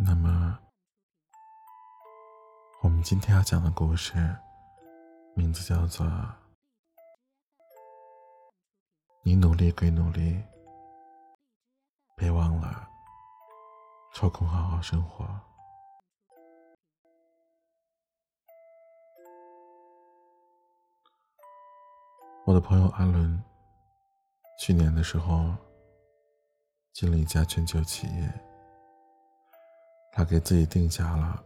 那么，我们今天要讲的故事，名字叫做《你努力归努力，别忘了抽空好好生活》。我的朋友阿伦，去年的时候进了一家全球企业。他给自己定下了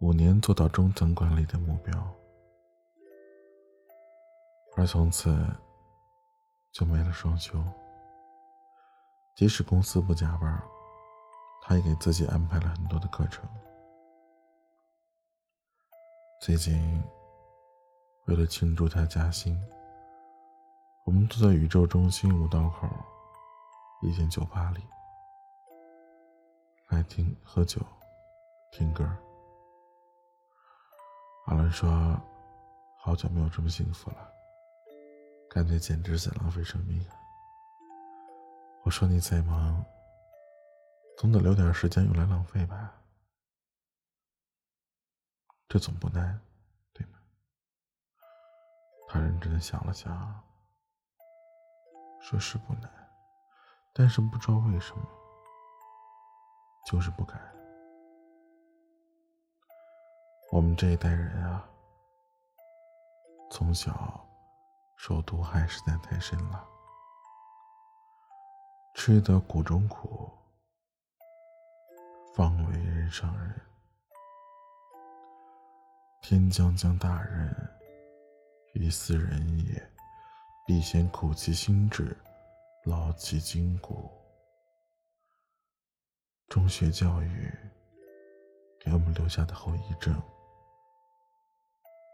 五年做到中层管理的目标，而从此就没了双休。即使公司不加班，他也给自己安排了很多的课程。最近，为了庆祝他加薪，我们坐在宇宙中心五道口一间酒吧里。爱听喝酒，听歌。阿伦说：“好久没有这么幸福了，感觉简直在浪费生命。”我说：“你再忙，总得留点时间用来浪费吧？这总不难，对吗？”他认真的想了想，说是不难，但是不知道为什么。就是不敢。我们这一代人啊，从小受毒害实在太深了，吃得苦中苦，方为人上人。天将降大任于斯人也，必先苦其心志，劳其筋骨。中学教育给我们留下的后遗症，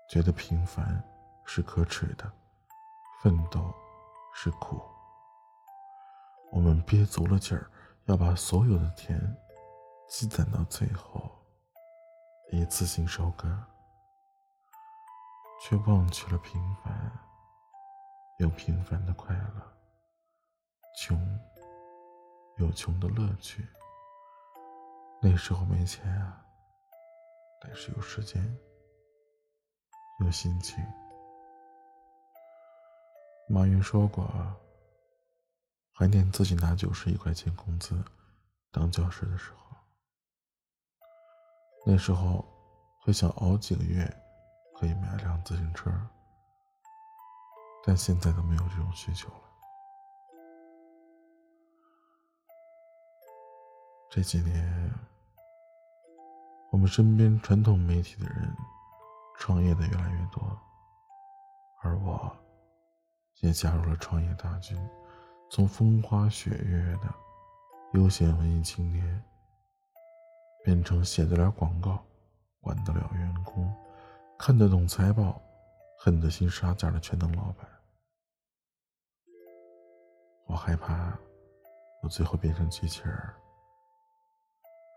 觉得平凡是可耻的，奋斗是苦。我们憋足了劲儿，要把所有的甜积攒到最后，一次性收割，却忘却了平凡有平凡的快乐，穷有穷的乐趣。那时候没钱啊，但是有时间，有心情。马云说过，怀念自己拿九十一块钱工资当教师的时候，那时候会想熬几个月可以买辆自行车，但现在都没有这种需求了。这几年。我们身边传统媒体的人创业的越来越多，而我也加入了创业大军，从风花雪月的悠闲文艺青年，变成写得了广告、管得了员工、看得懂财报、狠得心杀价的全能老板。我害怕我最后变成机器人，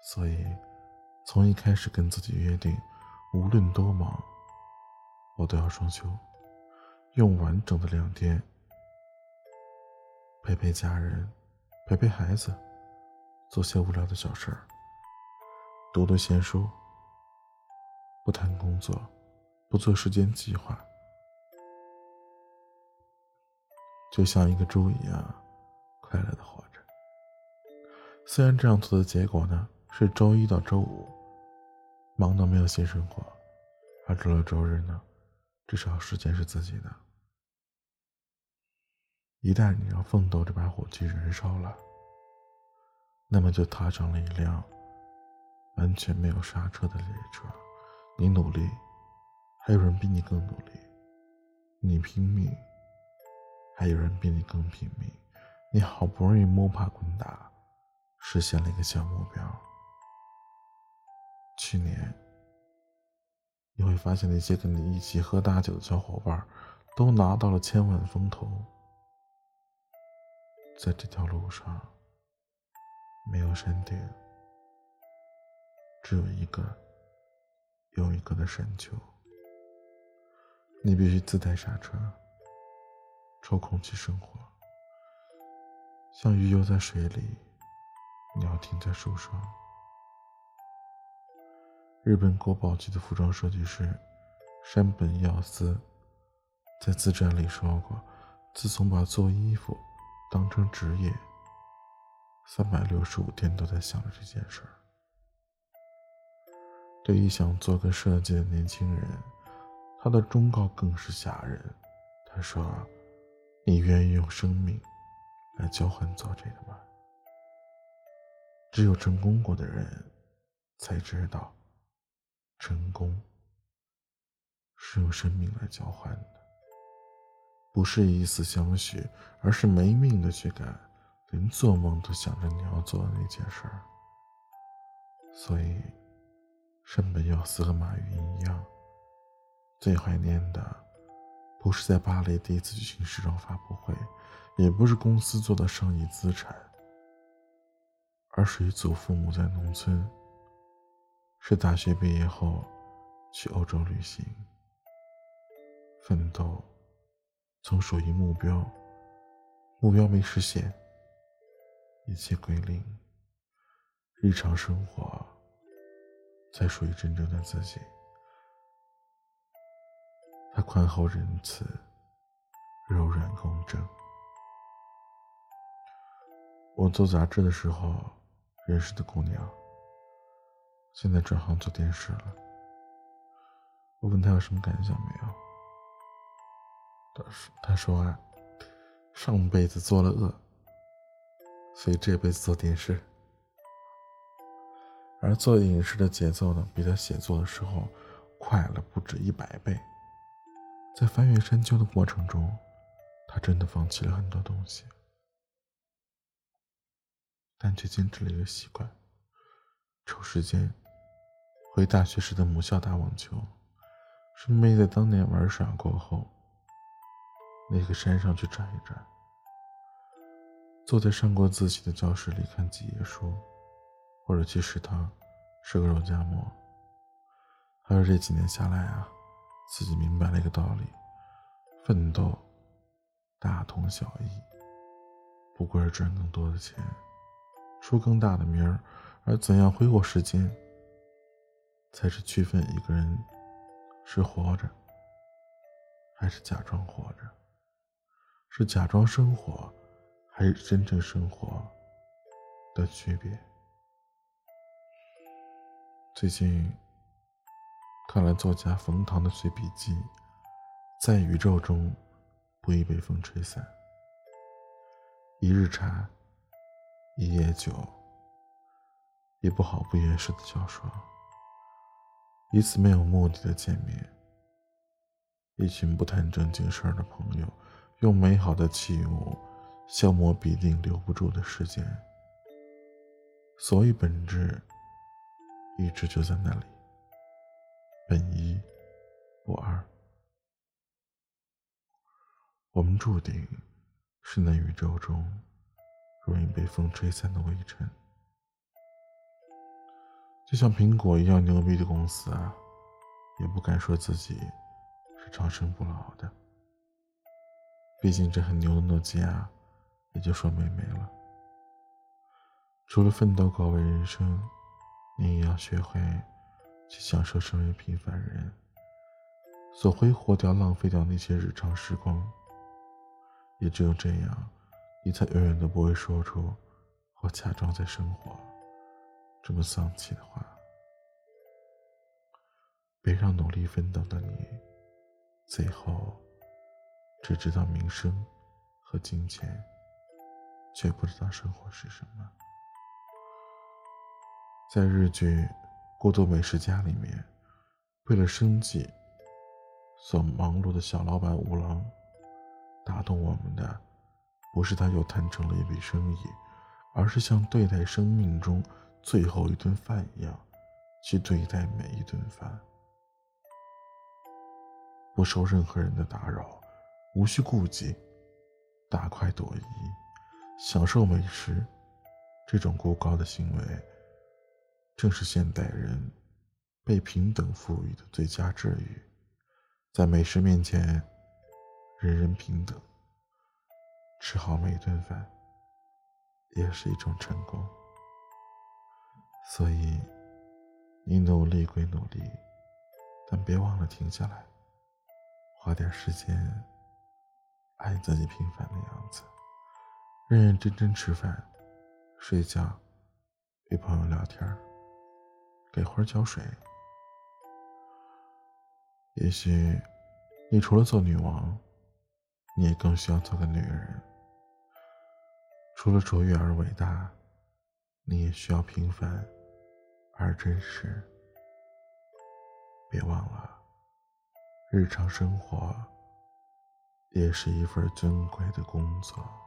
所以。从一开始跟自己约定，无论多忙，我都要双休，用完整的两天陪陪家人，陪陪孩子，做些无聊的小事儿，读读闲书，不谈工作，不做时间计划，就像一个猪一样快乐的活着。虽然这样做的结果呢？是周一到周五，忙到没有性生活，而周六周日呢，至少时间是自己的。一旦你让奋斗这把火炬燃烧了，那么就踏上了一辆完全没有刹车的列车。你努力，还有人比你更努力；你拼命，还有人比你更拼命。你好不容易摸爬滚打，实现了一个小目标。去年，你会发现那些跟你一起喝大酒的小伙伴，都拿到了千万风投。在这条路上，没有山顶，只有一个又一个的山丘。你必须自带刹车，抽空去生活，像鱼游在水里，鸟停在树上。日本国宝级的服装设计师山本耀司在自传里说过：“自从把做衣服当成职业，三百六十五天都在想着这件事儿。”对于想做个设计的年轻人，他的忠告更是吓人。他说：“你愿意用生命来交换做这个吗？”只有成功过的人才知道，成功是用生命来交换的，不是以死相许，而是没命的去干，连做梦都想着你要做的那件事儿。所以，山本耀司和马云一样，最怀念的不是在巴黎第一次举行时装发布会，也不是公司做的上亿资产。而是与祖父母在农村，是大学毕业后去欧洲旅行，奋斗，从属于目标，目标没实现，一切归零，日常生活才属于真正的自己。他宽厚仁慈，柔软公正。我做杂志的时候。认识的姑娘，现在转行做电视了。我问他有什么感想没有？他说：“他说啊，上辈子做了恶，所以这辈子做电视。而做影视的节奏呢，比他写作的时候快了不止一百倍。在翻越山丘的过程中，他真的放弃了很多东西。”但却坚持了一个习惯：抽时间回大学时的母校打网球，顺便在当年玩耍过后，那个山上去转一转。坐在上过自习的教室里看几页书，或者去食堂吃个肉夹馍。还有这几年下来啊，自己明白了一个道理：奋斗大同小异，不过是赚更多的钱。出更大的名儿，而怎样挥霍时间，才是区分一个人是活着还是假装活着，是假装生活还是真正生活的区别。最近看了作家冯唐的随笔集《在宇宙中不易被风吹散》，一日茶。一夜酒，一部好不掩饰的小说，一次没有目的的见面，一群不谈正经事儿的朋友，用美好的器物消磨必定留不住的时间。所以本质一直就在那里，本一不二。我们注定是那宇宙中。容易被风吹散的微尘，就像苹果一样牛逼的公司啊，也不敢说自己是长生不老的。毕竟这很牛的诺基亚也就说没没了。除了奋斗高维人生，你也要学会去享受身为平凡人所挥霍掉、浪费掉那些日常时光。也只有这样。你才永远都不会说出“我假装在生活”这么丧气的话。别让努力奋斗的你，最后只知道名声和金钱，却不知道生活是什么。在日剧《孤独美食家》里面，为了生计所忙碌的小老板五郎，打动我们的。不是他又谈成了一笔生意，而是像对待生命中最后一顿饭一样，去对待每一顿饭，不受任何人的打扰，无需顾忌，大快朵颐，享受美食。这种孤高的行为，正是现代人被平等赋予的最佳治愈。在美食面前，人人平等。吃好每顿饭，也是一种成功。所以，你努力归努力，但别忘了停下来，花点时间爱自己平凡的样子，认认真真吃饭、睡觉，与朋友聊天，给花浇水。也许，你除了做女王，你也更需要做个女人。除了卓越而伟大，你也需要平凡。而真实，别忘了，日常生活也是一份尊贵的工作。